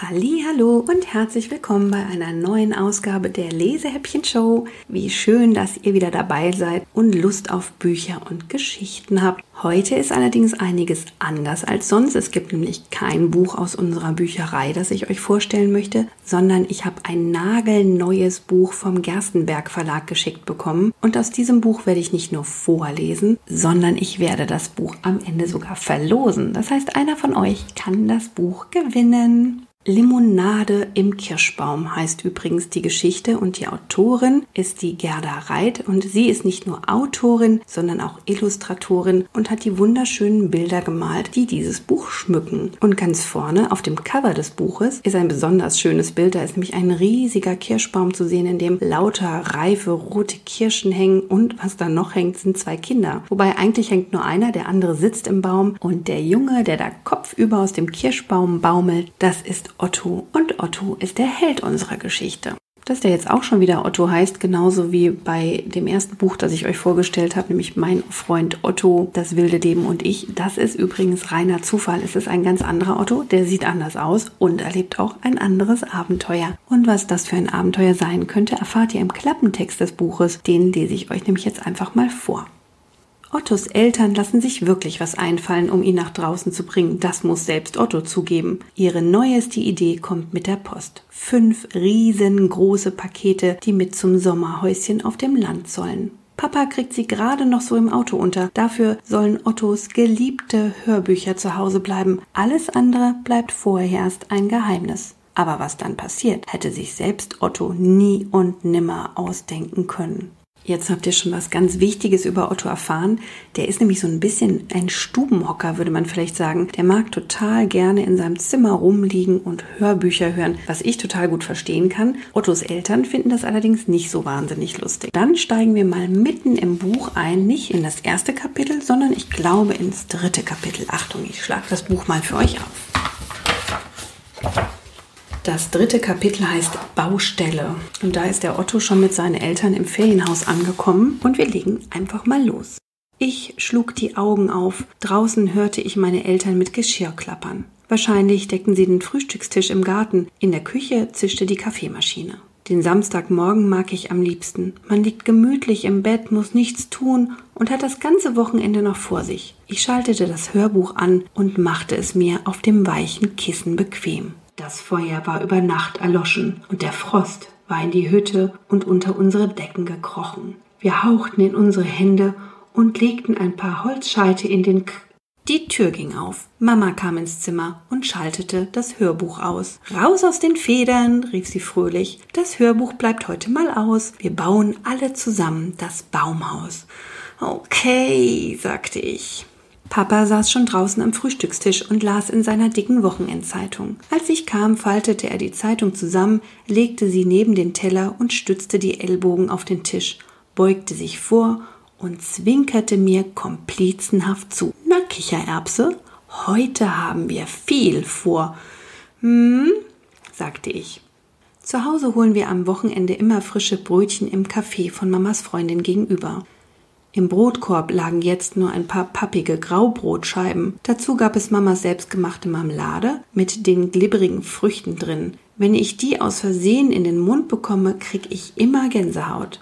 Hallo und herzlich willkommen bei einer neuen Ausgabe der Lesehäppchen Show. Wie schön, dass ihr wieder dabei seid und Lust auf Bücher und Geschichten habt. Heute ist allerdings einiges anders als sonst. Es gibt nämlich kein Buch aus unserer Bücherei, das ich euch vorstellen möchte, sondern ich habe ein nagelneues Buch vom Gerstenberg Verlag geschickt bekommen. Und aus diesem Buch werde ich nicht nur vorlesen, sondern ich werde das Buch am Ende sogar verlosen. Das heißt, einer von euch kann das Buch gewinnen. Limonade im Kirschbaum heißt übrigens die Geschichte und die Autorin ist die Gerda Reit und sie ist nicht nur Autorin, sondern auch Illustratorin und hat die wunderschönen Bilder gemalt, die dieses Buch schmücken. Und ganz vorne auf dem Cover des Buches ist ein besonders schönes Bild, da ist nämlich ein riesiger Kirschbaum zu sehen, in dem lauter reife rote Kirschen hängen und was da noch hängt, sind zwei Kinder. Wobei eigentlich hängt nur einer, der andere sitzt im Baum und der Junge, der da kopfüber aus dem Kirschbaum baumelt, das ist Otto und Otto ist der Held unserer Geschichte. Dass der jetzt auch schon wieder Otto heißt, genauso wie bei dem ersten Buch, das ich euch vorgestellt habe, nämlich Mein Freund Otto, das wilde Leben und ich, das ist übrigens reiner Zufall. Es ist ein ganz anderer Otto, der sieht anders aus und erlebt auch ein anderes Abenteuer. Und was das für ein Abenteuer sein könnte, erfahrt ihr im Klappentext des Buches. Den lese ich euch nämlich jetzt einfach mal vor. Ottos Eltern lassen sich wirklich was einfallen, um ihn nach draußen zu bringen. Das muss selbst Otto zugeben. Ihre neueste Idee kommt mit der Post. Fünf riesengroße Pakete, die mit zum Sommerhäuschen auf dem Land sollen. Papa kriegt sie gerade noch so im Auto unter. Dafür sollen Ottos geliebte Hörbücher zu Hause bleiben. Alles andere bleibt vorerst ein Geheimnis. Aber was dann passiert, hätte sich selbst Otto nie und nimmer ausdenken können. Jetzt habt ihr schon was ganz Wichtiges über Otto erfahren. Der ist nämlich so ein bisschen ein Stubenhocker, würde man vielleicht sagen. Der mag total gerne in seinem Zimmer rumliegen und Hörbücher hören, was ich total gut verstehen kann. Ottos Eltern finden das allerdings nicht so wahnsinnig lustig. Dann steigen wir mal mitten im Buch ein, nicht in das erste Kapitel, sondern ich glaube ins dritte Kapitel. Achtung, ich schlage das Buch mal für euch auf. Das dritte Kapitel heißt Baustelle. Und da ist der Otto schon mit seinen Eltern im Ferienhaus angekommen und wir legen einfach mal los. Ich schlug die Augen auf. Draußen hörte ich meine Eltern mit Geschirr klappern. Wahrscheinlich deckten sie den Frühstückstisch im Garten. In der Küche zischte die Kaffeemaschine. Den Samstagmorgen mag ich am liebsten. Man liegt gemütlich im Bett, muss nichts tun und hat das ganze Wochenende noch vor sich. Ich schaltete das Hörbuch an und machte es mir auf dem weichen Kissen bequem. Das Feuer war über Nacht erloschen und der Frost war in die Hütte und unter unsere Decken gekrochen. Wir hauchten in unsere Hände und legten ein paar Holzscheite in den K die Tür ging auf. Mama kam ins Zimmer und schaltete das Hörbuch aus. Raus aus den Federn, rief sie fröhlich. Das Hörbuch bleibt heute mal aus. Wir bauen alle zusammen das Baumhaus. Okay, sagte ich. Papa saß schon draußen am Frühstückstisch und las in seiner dicken Wochenendzeitung. Als ich kam, faltete er die Zeitung zusammen, legte sie neben den Teller und stützte die Ellbogen auf den Tisch, beugte sich vor und zwinkerte mir komplizenhaft zu. Na, Kichererbse, heute haben wir viel vor. Hm, sagte ich. Zu Hause holen wir am Wochenende immer frische Brötchen im Café von Mamas Freundin gegenüber. Im Brotkorb lagen jetzt nur ein paar pappige Graubrotscheiben. Dazu gab es Mamas selbstgemachte Marmelade mit den glibberigen Früchten drin. Wenn ich die aus Versehen in den Mund bekomme, krieg ich immer Gänsehaut.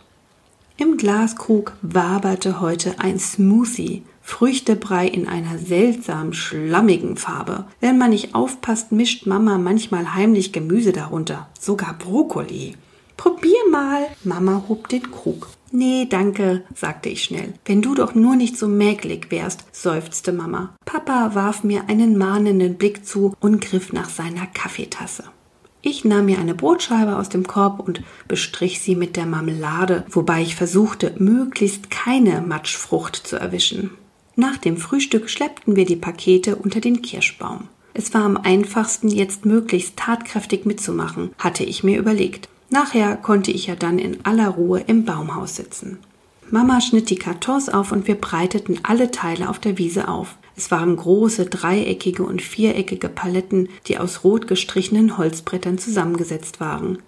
Im Glaskrug waberte heute ein Smoothie. Früchtebrei in einer seltsam schlammigen Farbe. Wenn man nicht aufpasst, mischt Mama manchmal heimlich Gemüse darunter, sogar Brokkoli. Probier mal. Mama hob den Krug. Nee, danke, sagte ich schnell. Wenn du doch nur nicht so mäglich wärst, seufzte Mama. Papa warf mir einen mahnenden Blick zu und griff nach seiner Kaffeetasse. Ich nahm mir eine Brotscheibe aus dem Korb und bestrich sie mit der Marmelade, wobei ich versuchte, möglichst keine Matschfrucht zu erwischen. Nach dem Frühstück schleppten wir die Pakete unter den Kirschbaum. Es war am einfachsten, jetzt möglichst tatkräftig mitzumachen, hatte ich mir überlegt. Nachher konnte ich ja dann in aller Ruhe im Baumhaus sitzen. Mama schnitt die Kartons auf und wir breiteten alle Teile auf der Wiese auf. Es waren große dreieckige und viereckige Paletten, die aus rot gestrichenen Holzbrettern zusammengesetzt waren.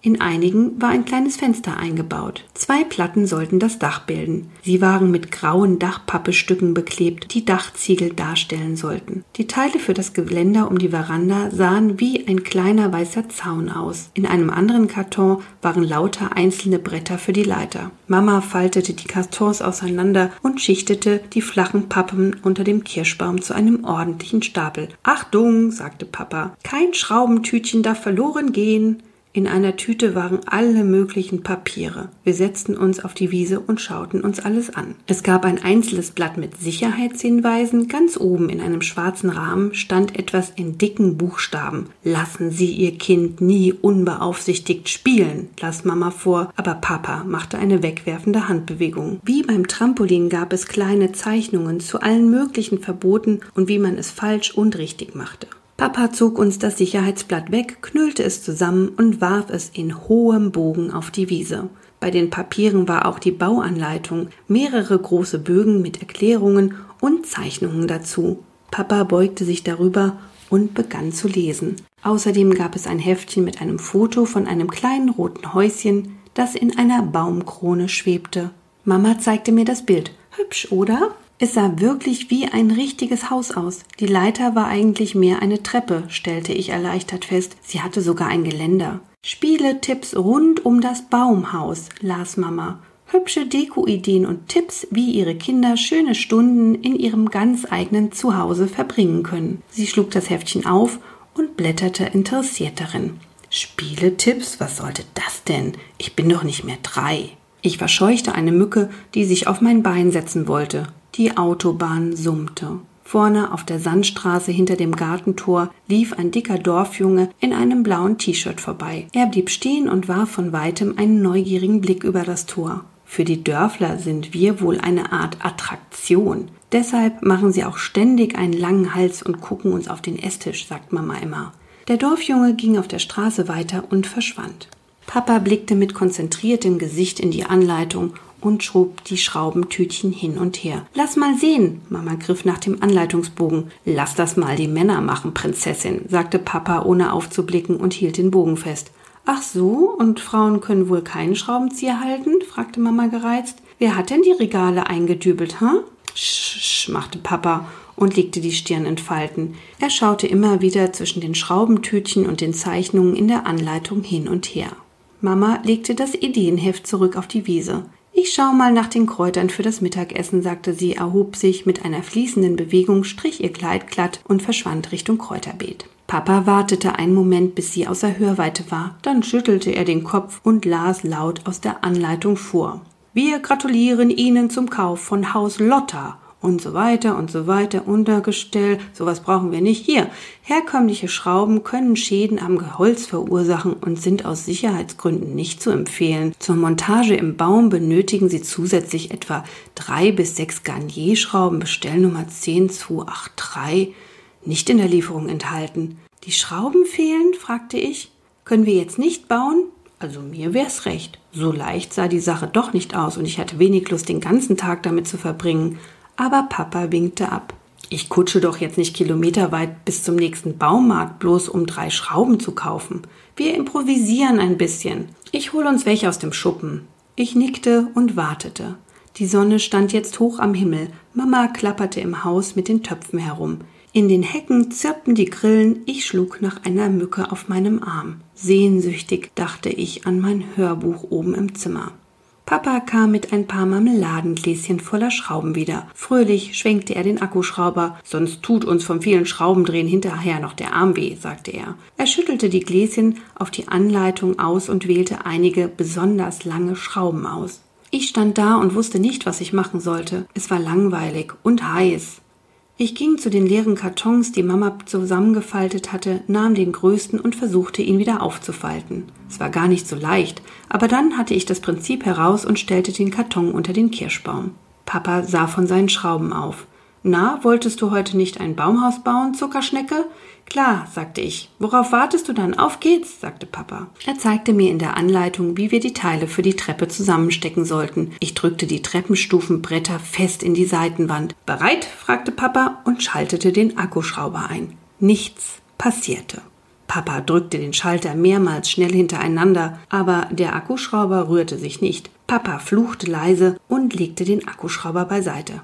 In einigen war ein kleines Fenster eingebaut. Zwei Platten sollten das Dach bilden. Sie waren mit grauen Dachpappestücken beklebt, die Dachziegel darstellen sollten. Die Teile für das Geländer um die Veranda sahen wie ein kleiner weißer Zaun aus. In einem anderen Karton waren lauter einzelne Bretter für die Leiter. Mama faltete die Kartons auseinander und schichtete die flachen Pappen unter dem Kirschbaum zu einem ordentlichen Stapel. Achtung, sagte Papa, kein Schraubentütchen darf verloren gehen. In einer Tüte waren alle möglichen Papiere. Wir setzten uns auf die Wiese und schauten uns alles an. Es gab ein einzelnes Blatt mit Sicherheitshinweisen. Ganz oben in einem schwarzen Rahmen stand etwas in dicken Buchstaben. Lassen Sie Ihr Kind nie unbeaufsichtigt spielen, las Mama vor, aber Papa machte eine wegwerfende Handbewegung. Wie beim Trampolin gab es kleine Zeichnungen zu allen möglichen Verboten und wie man es falsch und richtig machte. Papa zog uns das Sicherheitsblatt weg, knüllte es zusammen und warf es in hohem Bogen auf die Wiese. Bei den Papieren war auch die Bauanleitung, mehrere große Bögen mit Erklärungen und Zeichnungen dazu. Papa beugte sich darüber und begann zu lesen. Außerdem gab es ein Heftchen mit einem Foto von einem kleinen roten Häuschen, das in einer Baumkrone schwebte. Mama zeigte mir das Bild. Hübsch, oder? Es sah wirklich wie ein richtiges Haus aus. Die Leiter war eigentlich mehr eine Treppe, stellte ich erleichtert fest. Sie hatte sogar ein Geländer. Spiele-Tipps rund um das Baumhaus, las Mama. Hübsche Deko-Ideen und Tipps, wie ihre Kinder schöne Stunden in ihrem ganz eigenen Zuhause verbringen können. Sie schlug das Heftchen auf und blätterte interessiert darin. Spiele-Tipps? Was sollte das denn? Ich bin doch nicht mehr drei. Ich verscheuchte eine Mücke, die sich auf mein Bein setzen wollte. Die Autobahn summte. Vorne auf der Sandstraße hinter dem Gartentor lief ein dicker Dorfjunge in einem blauen T-Shirt vorbei. Er blieb stehen und warf von weitem einen neugierigen Blick über das Tor. Für die Dörfler sind wir wohl eine Art Attraktion. Deshalb machen sie auch ständig einen langen Hals und gucken uns auf den Esstisch, sagt Mama immer. Der Dorfjunge ging auf der Straße weiter und verschwand. Papa blickte mit konzentriertem Gesicht in die Anleitung und schob die Schraubentütchen hin und her. Lass mal sehen. Mama griff nach dem Anleitungsbogen. Lass das mal die Männer machen, Prinzessin, sagte Papa, ohne aufzublicken und hielt den Bogen fest. Ach so, und Frauen können wohl keinen Schraubenzieher halten? fragte Mama gereizt. Wer hat denn die Regale eingedübelt, hm? Sch, machte Papa und legte die Stirn in Falten. Er schaute immer wieder zwischen den Schraubentütchen und den Zeichnungen in der Anleitung hin und her. Mama legte das Ideenheft zurück auf die Wiese. Ich schau mal nach den Kräutern für das Mittagessen, sagte sie, erhob sich mit einer fließenden Bewegung, strich ihr Kleid glatt und verschwand Richtung Kräuterbeet. Papa wartete einen Moment, bis sie außer Hörweite war, dann schüttelte er den Kopf und las laut aus der Anleitung vor. Wir gratulieren Ihnen zum Kauf von Haus Lotta und so weiter und so weiter, Untergestell, sowas brauchen wir nicht. Hier, herkömmliche Schrauben können Schäden am Gehölz verursachen und sind aus Sicherheitsgründen nicht zu empfehlen. Zur Montage im Baum benötigen Sie zusätzlich etwa drei bis sechs Garnierschrauben, Bestellnummer 10283, nicht in der Lieferung enthalten. Die Schrauben fehlen? fragte ich. Können wir jetzt nicht bauen? Also mir wär's recht. So leicht sah die Sache doch nicht aus und ich hatte wenig Lust, den ganzen Tag damit zu verbringen aber Papa winkte ab. Ich kutsche doch jetzt nicht kilometerweit bis zum nächsten Baumarkt, bloß um drei Schrauben zu kaufen. Wir improvisieren ein bisschen. Ich hol uns welche aus dem Schuppen. Ich nickte und wartete. Die Sonne stand jetzt hoch am Himmel. Mama klapperte im Haus mit den Töpfen herum. In den Hecken zirpten die Grillen, ich schlug nach einer Mücke auf meinem Arm. Sehnsüchtig dachte ich an mein Hörbuch oben im Zimmer. Papa kam mit ein paar Marmeladengläschen voller Schrauben wieder. Fröhlich schwenkte er den Akkuschrauber. Sonst tut uns vom vielen Schraubendrehen hinterher noch der Arm weh, sagte er. Er schüttelte die Gläschen auf die Anleitung aus und wählte einige besonders lange Schrauben aus. Ich stand da und wusste nicht, was ich machen sollte. Es war langweilig und heiß. Ich ging zu den leeren Kartons, die Mama zusammengefaltet hatte, nahm den größten und versuchte ihn wieder aufzufalten. Es war gar nicht so leicht, aber dann hatte ich das Prinzip heraus und stellte den Karton unter den Kirschbaum. Papa sah von seinen Schrauben auf. Na, wolltest du heute nicht ein Baumhaus bauen, Zuckerschnecke? Klar, sagte ich. Worauf wartest du dann? Auf geht's, sagte Papa. Er zeigte mir in der Anleitung, wie wir die Teile für die Treppe zusammenstecken sollten. Ich drückte die Treppenstufenbretter fest in die Seitenwand. Bereit? fragte Papa und schaltete den Akkuschrauber ein. Nichts passierte. Papa drückte den Schalter mehrmals schnell hintereinander, aber der Akkuschrauber rührte sich nicht. Papa fluchte leise und legte den Akkuschrauber beiseite.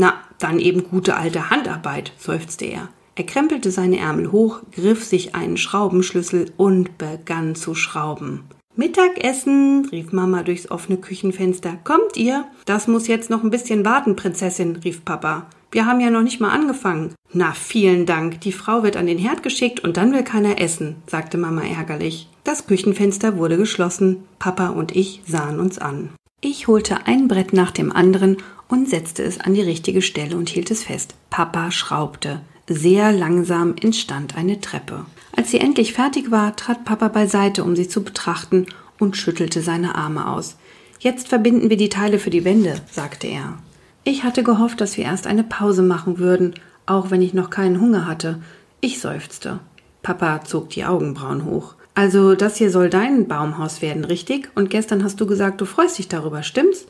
Na, dann eben gute alte Handarbeit, seufzte er. Er krempelte seine Ärmel hoch, griff sich einen Schraubenschlüssel und begann zu schrauben. Mittagessen, rief Mama durchs offene Küchenfenster. Kommt ihr? Das muss jetzt noch ein bisschen warten, Prinzessin, rief Papa. Wir haben ja noch nicht mal angefangen. Na, vielen Dank. Die Frau wird an den Herd geschickt und dann will keiner essen, sagte Mama ärgerlich. Das Küchenfenster wurde geschlossen. Papa und ich sahen uns an. Ich holte ein Brett nach dem anderen und setzte es an die richtige Stelle und hielt es fest. Papa schraubte. Sehr langsam entstand eine Treppe. Als sie endlich fertig war, trat Papa beiseite, um sie zu betrachten und schüttelte seine Arme aus. Jetzt verbinden wir die Teile für die Wände, sagte er. Ich hatte gehofft, dass wir erst eine Pause machen würden, auch wenn ich noch keinen Hunger hatte. Ich seufzte. Papa zog die Augenbrauen hoch. Also, das hier soll dein Baumhaus werden, richtig? Und gestern hast du gesagt, du freust dich darüber, stimmt's?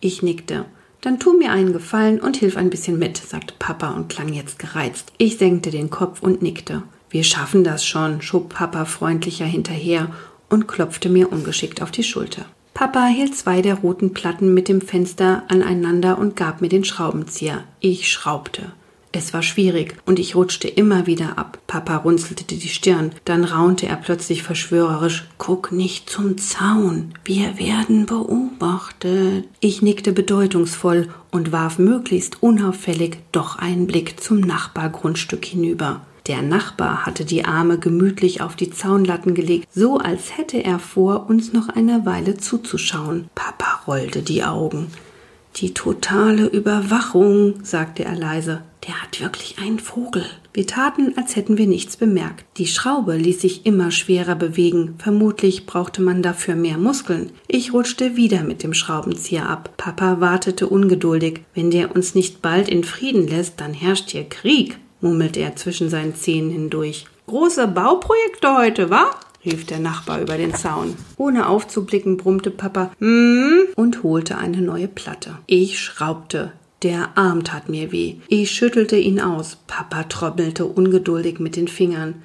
Ich nickte. Dann tu mir einen Gefallen und hilf ein bisschen mit, sagte Papa und klang jetzt gereizt. Ich senkte den Kopf und nickte. Wir schaffen das schon, schob Papa freundlicher hinterher und klopfte mir ungeschickt auf die Schulter. Papa hielt zwei der roten Platten mit dem Fenster aneinander und gab mir den Schraubenzieher. Ich schraubte. Es war schwierig und ich rutschte immer wieder ab. Papa runzelte die Stirn. Dann raunte er plötzlich verschwörerisch: Guck nicht zum Zaun. Wir werden beobachtet. Ich nickte bedeutungsvoll und warf möglichst unauffällig doch einen Blick zum Nachbargrundstück hinüber. Der Nachbar hatte die Arme gemütlich auf die Zaunlatten gelegt, so als hätte er vor, uns noch eine Weile zuzuschauen. Papa rollte die Augen. Die totale Überwachung, sagte er leise. Der hat wirklich einen Vogel. Wir taten, als hätten wir nichts bemerkt. Die Schraube ließ sich immer schwerer bewegen. Vermutlich brauchte man dafür mehr Muskeln. Ich rutschte wieder mit dem Schraubenzieher ab. Papa wartete ungeduldig. Wenn der uns nicht bald in Frieden lässt, dann herrscht hier Krieg, murmelte er zwischen seinen Zähnen hindurch. Große Bauprojekte heute, wa? Rief der Nachbar über den Zaun. Ohne aufzublicken, brummte Papa hm und holte eine neue Platte. Ich schraubte. Der Arm tat mir weh. Ich schüttelte ihn aus. Papa trommelte ungeduldig mit den Fingern.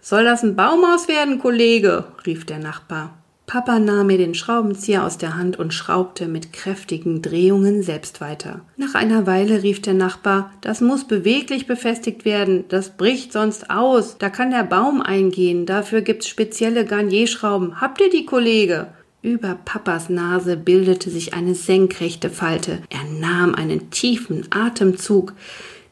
Soll das ein Baumhaus werden, Kollege? rief der Nachbar. Papa nahm mir den Schraubenzieher aus der Hand und schraubte mit kräftigen Drehungen selbst weiter. Nach einer Weile rief der Nachbar, das muss beweglich befestigt werden, das bricht sonst aus, da kann der Baum eingehen, dafür gibt's spezielle Garnierschrauben. Habt ihr die, Kollege? Über Papas Nase bildete sich eine senkrechte Falte. Er nahm einen tiefen Atemzug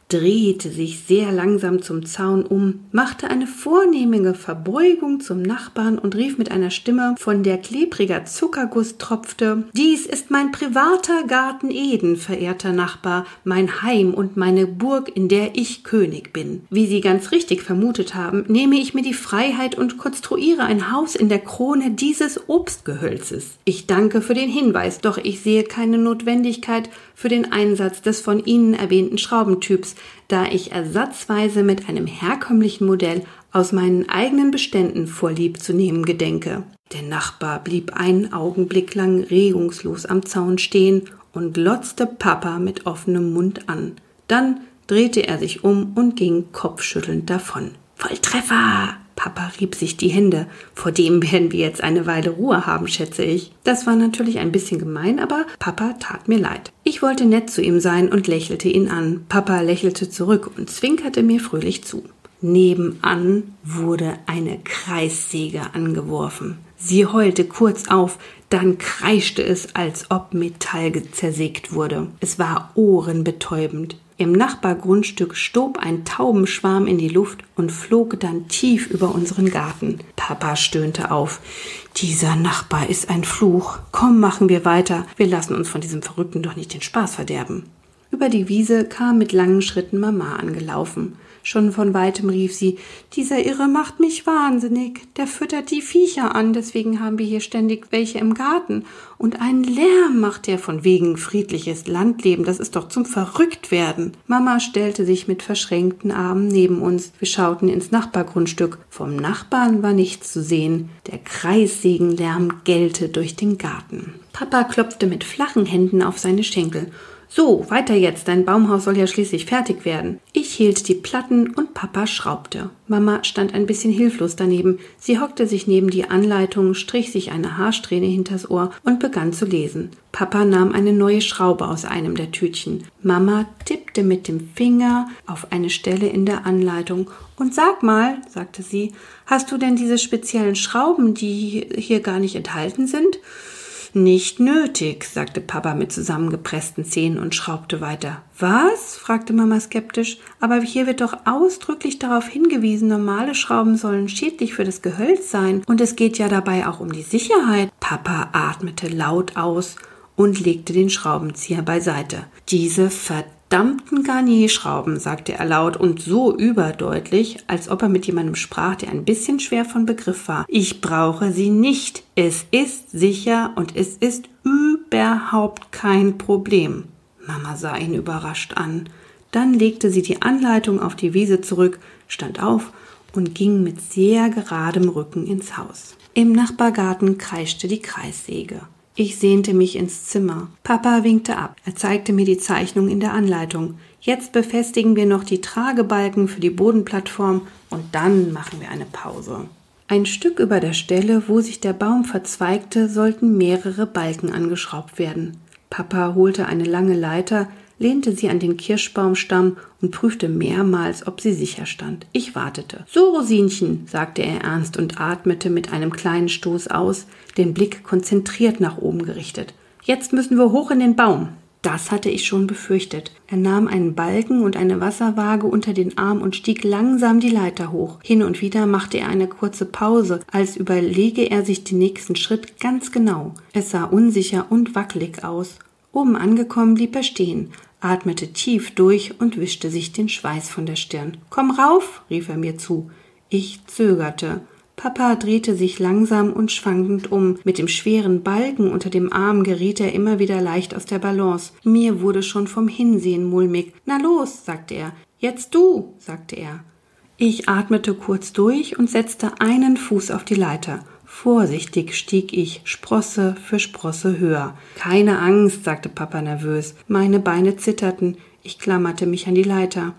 drehte sich sehr langsam zum Zaun um, machte eine vornehmige Verbeugung zum Nachbarn und rief mit einer Stimme, von der klebriger Zuckerguss tropfte Dies ist mein privater Garten Eden, verehrter Nachbar, mein Heim und meine Burg, in der ich König bin. Wie Sie ganz richtig vermutet haben, nehme ich mir die Freiheit und konstruiere ein Haus in der Krone dieses Obstgehölzes. Ich danke für den Hinweis, doch ich sehe keine Notwendigkeit für den Einsatz des von Ihnen erwähnten Schraubentyps, da ich ersatzweise mit einem herkömmlichen Modell aus meinen eigenen Beständen vorlieb zu nehmen gedenke. Der Nachbar blieb einen Augenblick lang regungslos am Zaun stehen und glotzte Papa mit offenem Mund an. Dann drehte er sich um und ging kopfschüttelnd davon. Volltreffer! Papa rieb sich die Hände. Vor dem werden wir jetzt eine Weile Ruhe haben, schätze ich. Das war natürlich ein bisschen gemein, aber Papa tat mir leid. Ich wollte nett zu ihm sein und lächelte ihn an. Papa lächelte zurück und zwinkerte mir fröhlich zu. Nebenan wurde eine Kreissäge angeworfen. Sie heulte kurz auf, dann kreischte es, als ob Metall zersägt wurde. Es war ohrenbetäubend. Im Nachbargrundstück stob ein Taubenschwarm in die Luft und flog dann tief über unseren Garten. Papa stöhnte auf. Dieser Nachbar ist ein Fluch. Komm, machen wir weiter. Wir lassen uns von diesem Verrückten doch nicht den Spaß verderben. Über die Wiese kam mit langen Schritten Mama angelaufen. Schon von weitem rief sie, dieser Irre macht mich wahnsinnig. Der füttert die Viecher an, deswegen haben wir hier ständig welche im Garten. Und einen Lärm macht er von wegen friedliches Landleben, das ist doch zum Verrücktwerden. Mama stellte sich mit verschränkten Armen neben uns. Wir schauten ins Nachbargrundstück. Vom Nachbarn war nichts zu sehen. Der Kreissägenlärm gellte durch den Garten. Papa klopfte mit flachen Händen auf seine Schenkel. So, weiter jetzt, dein Baumhaus soll ja schließlich fertig werden. Ich hielt die Platten und Papa schraubte. Mama stand ein bisschen hilflos daneben. Sie hockte sich neben die Anleitung, strich sich eine Haarsträhne hinters Ohr und begann zu lesen. Papa nahm eine neue Schraube aus einem der Tütchen. Mama tippte mit dem Finger auf eine Stelle in der Anleitung. Und sag mal, sagte sie, hast du denn diese speziellen Schrauben, die hier gar nicht enthalten sind? Nicht nötig, sagte Papa mit zusammengepressten Zähnen und schraubte weiter. Was? fragte Mama skeptisch. Aber hier wird doch ausdrücklich darauf hingewiesen, normale Schrauben sollen schädlich für das Gehölz sein. Und es geht ja dabei auch um die Sicherheit. Papa atmete laut aus und legte den Schraubenzieher beiseite. Diese verdammte verdammten Garnierschrauben, sagte er laut und so überdeutlich, als ob er mit jemandem sprach, der ein bisschen schwer von Begriff war. Ich brauche sie nicht. Es ist sicher und es ist überhaupt kein Problem. Mama sah ihn überrascht an. Dann legte sie die Anleitung auf die Wiese zurück, stand auf und ging mit sehr geradem Rücken ins Haus. Im Nachbargarten kreischte die Kreissäge. Ich sehnte mich ins Zimmer. Papa winkte ab. Er zeigte mir die Zeichnung in der Anleitung. Jetzt befestigen wir noch die Tragebalken für die Bodenplattform und dann machen wir eine Pause. Ein Stück über der Stelle, wo sich der Baum verzweigte, sollten mehrere Balken angeschraubt werden. Papa holte eine lange Leiter, lehnte sie an den Kirschbaumstamm und prüfte mehrmals, ob sie sicher stand. Ich wartete. So, Rosinchen, sagte er ernst und atmete mit einem kleinen Stoß aus, den Blick konzentriert nach oben gerichtet. Jetzt müssen wir hoch in den Baum. Das hatte ich schon befürchtet. Er nahm einen Balken und eine Wasserwaage unter den Arm und stieg langsam die Leiter hoch. Hin und wieder machte er eine kurze Pause, als überlege er sich den nächsten Schritt ganz genau. Es sah unsicher und wackelig aus. Oben angekommen blieb er stehen, atmete tief durch und wischte sich den Schweiß von der Stirn. Komm rauf, rief er mir zu. Ich zögerte. Papa drehte sich langsam und schwankend um. Mit dem schweren Balken unter dem Arm geriet er immer wieder leicht aus der Balance. Mir wurde schon vom Hinsehen mulmig. Na los, sagte er. Jetzt du, sagte er. Ich atmete kurz durch und setzte einen Fuß auf die Leiter. Vorsichtig stieg ich Sprosse für Sprosse höher. Keine Angst, sagte Papa nervös. Meine Beine zitterten. Ich klammerte mich an die Leiter.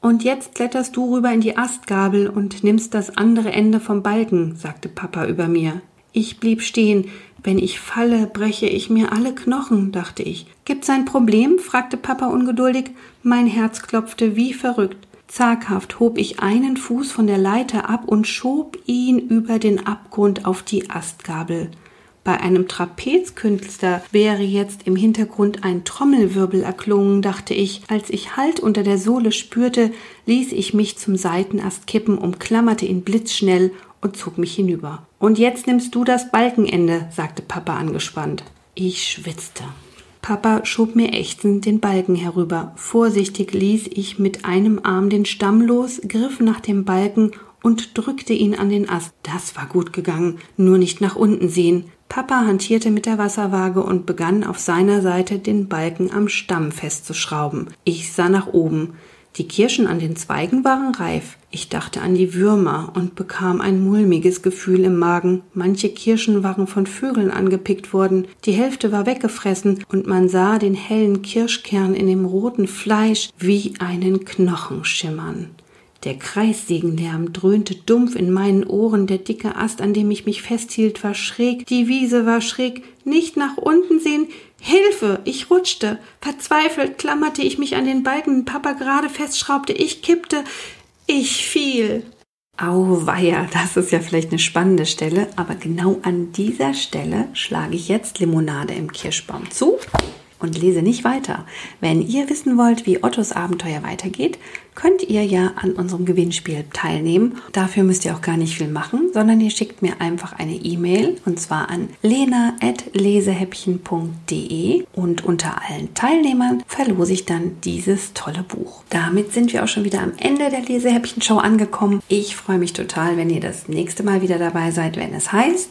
Und jetzt kletterst du rüber in die Astgabel und nimmst das andere Ende vom Balken, sagte Papa über mir. Ich blieb stehen. Wenn ich falle, breche ich mir alle Knochen, dachte ich. Gibt's ein Problem? fragte Papa ungeduldig. Mein Herz klopfte wie verrückt. Zaghaft hob ich einen Fuß von der Leiter ab und schob ihn über den Abgrund auf die Astgabel. Bei einem Trapezkünstler wäre jetzt im Hintergrund ein Trommelwirbel erklungen, dachte ich. Als ich Halt unter der Sohle spürte, ließ ich mich zum Seitenast kippen, umklammerte ihn blitzschnell und zog mich hinüber. Und jetzt nimmst du das Balkenende, sagte Papa angespannt. Ich schwitzte. Papa schob mir ächzend den Balken herüber. Vorsichtig ließ ich mit einem Arm den Stamm los, griff nach dem Balken und drückte ihn an den Ast. Das war gut gegangen, nur nicht nach unten sehen. Papa hantierte mit der Wasserwaage und begann auf seiner Seite den Balken am Stamm festzuschrauben. Ich sah nach oben. Die Kirschen an den Zweigen waren reif. Ich dachte an die Würmer und bekam ein mulmiges Gefühl im Magen. Manche Kirschen waren von Vögeln angepickt worden, die Hälfte war weggefressen und man sah den hellen Kirschkern in dem roten Fleisch wie einen Knochen schimmern. Der Kreissägenlärm dröhnte dumpf in meinen Ohren, der dicke Ast, an dem ich mich festhielt, war schräg, die Wiese war schräg, nicht nach unten sehen, Hilfe! Ich rutschte. Verzweifelt klammerte ich mich an den Balken, Papa gerade festschraubte. Ich kippte. Ich fiel. Auweia, das ist ja vielleicht eine spannende Stelle, aber genau an dieser Stelle schlage ich jetzt Limonade im Kirschbaum zu und lese nicht weiter. Wenn ihr wissen wollt, wie Ottos Abenteuer weitergeht, könnt ihr ja an unserem Gewinnspiel teilnehmen. Dafür müsst ihr auch gar nicht viel machen, sondern ihr schickt mir einfach eine E-Mail und zwar an lena.lesehäppchen.de und unter allen Teilnehmern verlose ich dann dieses tolle Buch. Damit sind wir auch schon wieder am Ende der Lesehäppchen-Show angekommen. Ich freue mich total, wenn ihr das nächste Mal wieder dabei seid, wenn es heißt